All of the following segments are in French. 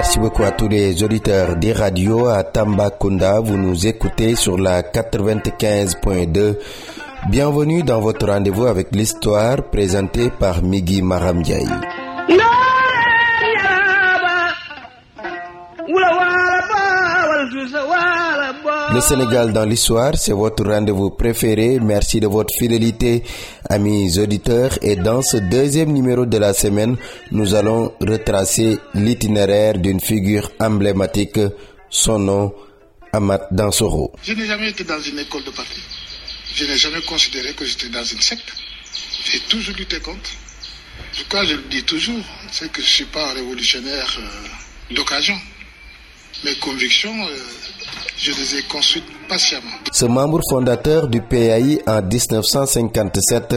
merci beaucoup à tous les auditeurs des radios à Tambacounda. Vous nous écoutez sur la 95.2. Bienvenue dans votre rendez-vous avec l'histoire présentée par Migi Maramdiaï. Le Sénégal dans l'histoire, c'est votre rendez-vous préféré. Merci de votre fidélité, amis auditeurs. Et dans ce deuxième numéro de la semaine, nous allons retracer l'itinéraire d'une figure emblématique, son nom, Amat Dansoro. Je n'ai jamais été dans une école de parti. Je n'ai jamais considéré que j'étais dans une secte. J'ai toujours lutté contre. En tout je le dis toujours, c'est que je ne suis pas un révolutionnaire euh, d'occasion. Mes convictions, euh, je les ai construites patiemment. Ce membre fondateur du PAI en 1957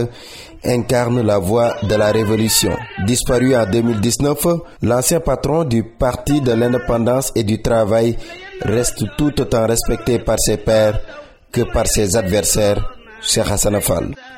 incarne la voix de la révolution. Disparu en 2019, l'ancien patron du Parti de l'indépendance et du travail reste tout autant respecté par ses pairs que par ses adversaires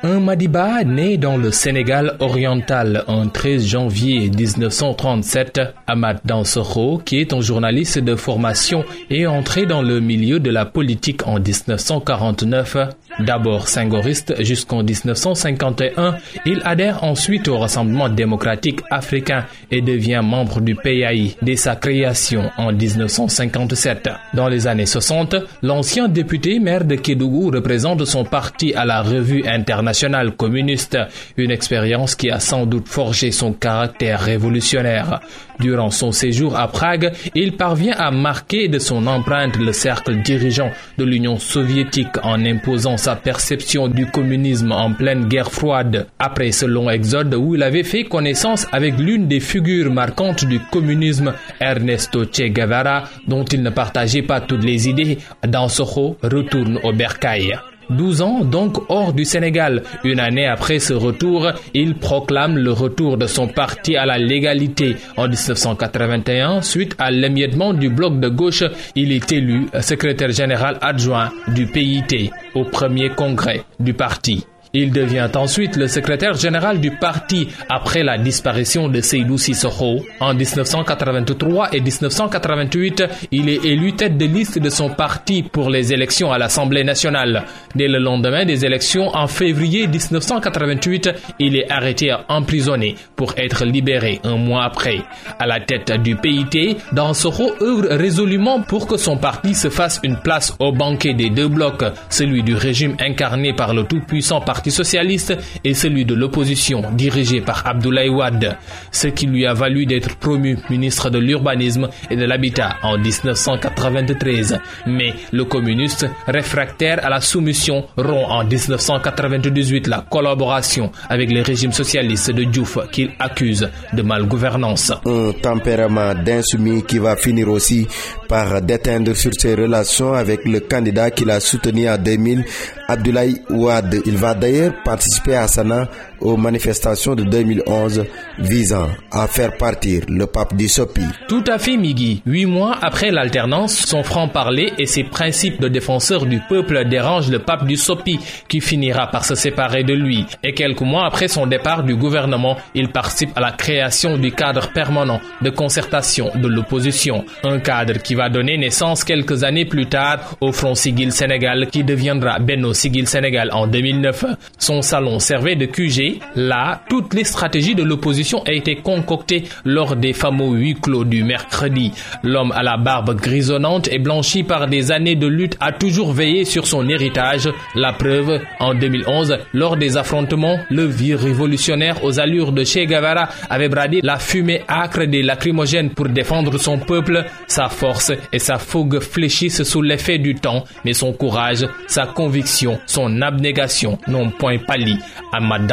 un Madiba né dans le Sénégal oriental un 13 janvier 1937, Ahmad Dansoro, qui est un journaliste de formation, est entré dans le milieu de la politique en 1949. D'abord singoriste jusqu'en 1951, il adhère ensuite au Rassemblement démocratique africain et devient membre du PAI dès sa création en 1957. Dans les années 60, l'ancien député maire de Kédougou représente son parti à la revue internationale communiste, une expérience qui a sans doute forgé son caractère révolutionnaire. Durant son séjour à Prague, il parvient à marquer de son empreinte le cercle dirigeant de l'Union soviétique en imposant sa perception du communisme en pleine guerre froide. Après ce long exode où il avait fait connaissance avec l'une des figures marquantes du communisme, Ernesto Che Guevara, dont il ne partageait pas toutes les idées, Dansoro retourne au Bercail. 12 ans donc hors du Sénégal. Une année après ce retour, il proclame le retour de son parti à la légalité. En 1981, suite à l'émiettement du bloc de gauche, il est élu secrétaire général adjoint du PIT au premier congrès du parti. Il devient ensuite le secrétaire général du parti après la disparition de Seydou Sissoko. En 1983 et 1988, il est élu tête de liste de son parti pour les élections à l'Assemblée nationale. Dès le lendemain des élections, en février 1988, il est arrêté emprisonné pour être libéré un mois après. À la tête du PIT, Dansoro œuvre résolument pour que son parti se fasse une place au banquet des deux blocs, celui du régime incarné par le tout-puissant parti Parti socialiste et celui de l'opposition dirigé par Abdoulaye Wade, ce qui lui a valu d'être promu ministre de l'urbanisme et de l'habitat en 1993. Mais le communiste, réfractaire à la soumission, rompt en 1998 la collaboration avec les régimes socialistes de Diouf qu'il accuse de malgouvernance. Un tempérament d'insoumis qui va finir aussi par déteindre sur ses relations avec le candidat qu'il a soutenu en 2000, Abdoulaye Ouad. Il va d'ailleurs participer à Sana aux manifestations de 2011 visant à faire partir le pape du Sopi. Tout à fait, Migui. Huit mois après l'alternance, son franc-parler et ses principes de défenseur du peuple dérangent le pape du Sopi, qui finira par se séparer de lui. Et quelques mois après son départ du gouvernement, il participe à la création du cadre permanent de concertation de l'opposition. Un cadre qui va donner naissance quelques années plus tard au Front Sigil Sénégal, qui deviendra Benno Sigil Sénégal en 2009. Son salon servait de QG là, toutes les stratégies de l'opposition ont été concoctées lors des fameux huis clos du mercredi. L'homme à la barbe grisonnante et blanchi par des années de lutte a toujours veillé sur son héritage. La preuve, en 2011, lors des affrontements, le vieux révolutionnaire aux allures de Che Guevara avait bradé la fumée âcre des lacrymogènes pour défendre son peuple. Sa force et sa fougue fléchissent sous l'effet du temps, mais son courage, sa conviction, son abnégation n'ont point pâli. Ahmad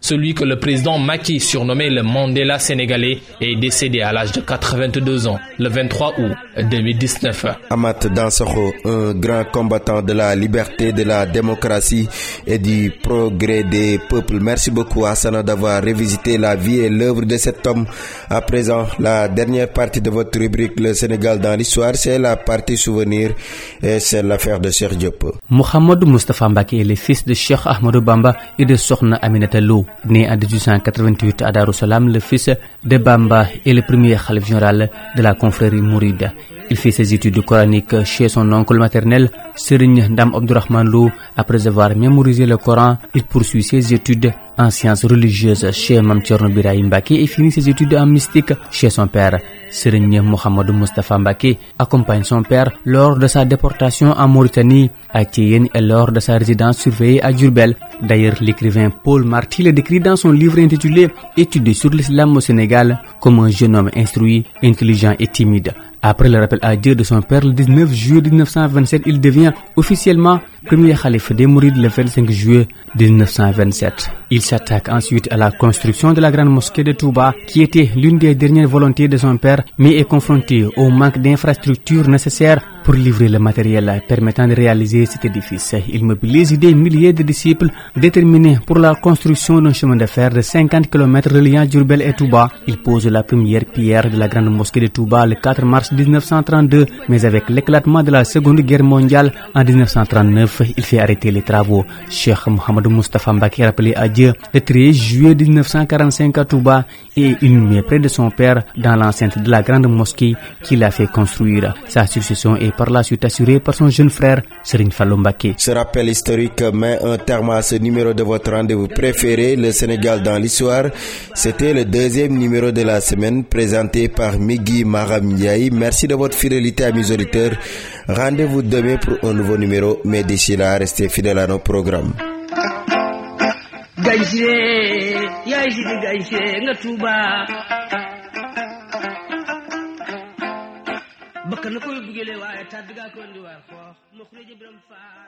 celui que le président Macky surnommé le Mandela sénégalais, est décédé à l'âge de 82 ans le 23 août 2019. Amat Dansokho, un grand combattant de la liberté, de la démocratie et du progrès des peuples. Merci beaucoup Hassana d'avoir revisité la vie et l'œuvre de cet homme. À présent, la dernière partie de votre rubrique Le Sénégal dans l'histoire, c'est la partie souvenir et c'est l'affaire de Serge Diop. Mohamed Moustapha Mbake est le fils de Cheikh Ahmadou Bamba et de Sokhna Aminata Lo. Né en 1888 à Darussalam, le fils de Bamba est le premier khalife général de la confrérie mouride. Il fait ses études coraniques chez son oncle maternel, Serigne Ndam Abdourahman Lo. Après avoir mémorisé le Coran, il poursuit ses études en sciences religieuses chez Mam Thierno Birahim Mbake et finit ses études en mystique chez son père. Serigne Mohamed Mustafa Mbake accompagne son père lors de sa déportation en Mauritanie, à Thiéyenne et lors de sa résidence surveillée à Djurbel. D'ailleurs, l'écrivain Paul Marty le décrit dans son livre intitulé Études sur l'islam au Sénégal comme un jeune homme instruit, intelligent et timide. Après le rappel à Dieu de son père le 19 juillet 1927, il devient officiellement premier calife des Mourides le 25 juillet 1927. Il s'attaque ensuite à la construction de la grande mosquée de Touba, qui était l'une des dernières volontés de son père, mais est confronté au manque d'infrastructures nécessaires pour livrer le matériel permettant de réaliser cet édifice. Il mobilise des milliers de disciples déterminés pour la construction d'un chemin de fer de 50 km reliant Djurbel et Touba. Il pose la première pierre de la grande mosquée de Touba le 4 mars 1932, mais avec l'éclatement de la Seconde Guerre mondiale en 1939, il fait arrêter les travaux. Cheikh Mohamed Mustafa Mbaki rappelé à Dieu le 13 juillet 1945 à Touba et inhumé près de son père dans l'enceinte de la grande mosquée qu'il a fait construire. Sa succession est par la suite assurée par son jeune frère Serine Fallou Mbaki. Ce rappel historique met un terme à ce numéro de votre rendez-vous préféré, le Sénégal dans l'histoire. C'était le deuxième numéro de la semaine présenté par Migui Maram Ndiaye. Merci de votre fidélité à mes auditeurs. Rendez-vous demain pour un nouveau numéro, mais d'ici là, restez fidèles à nos programmes. kan na a yóbbu gélee waaye tàdd gaa ko indi waar xoox ma xuréja biram faar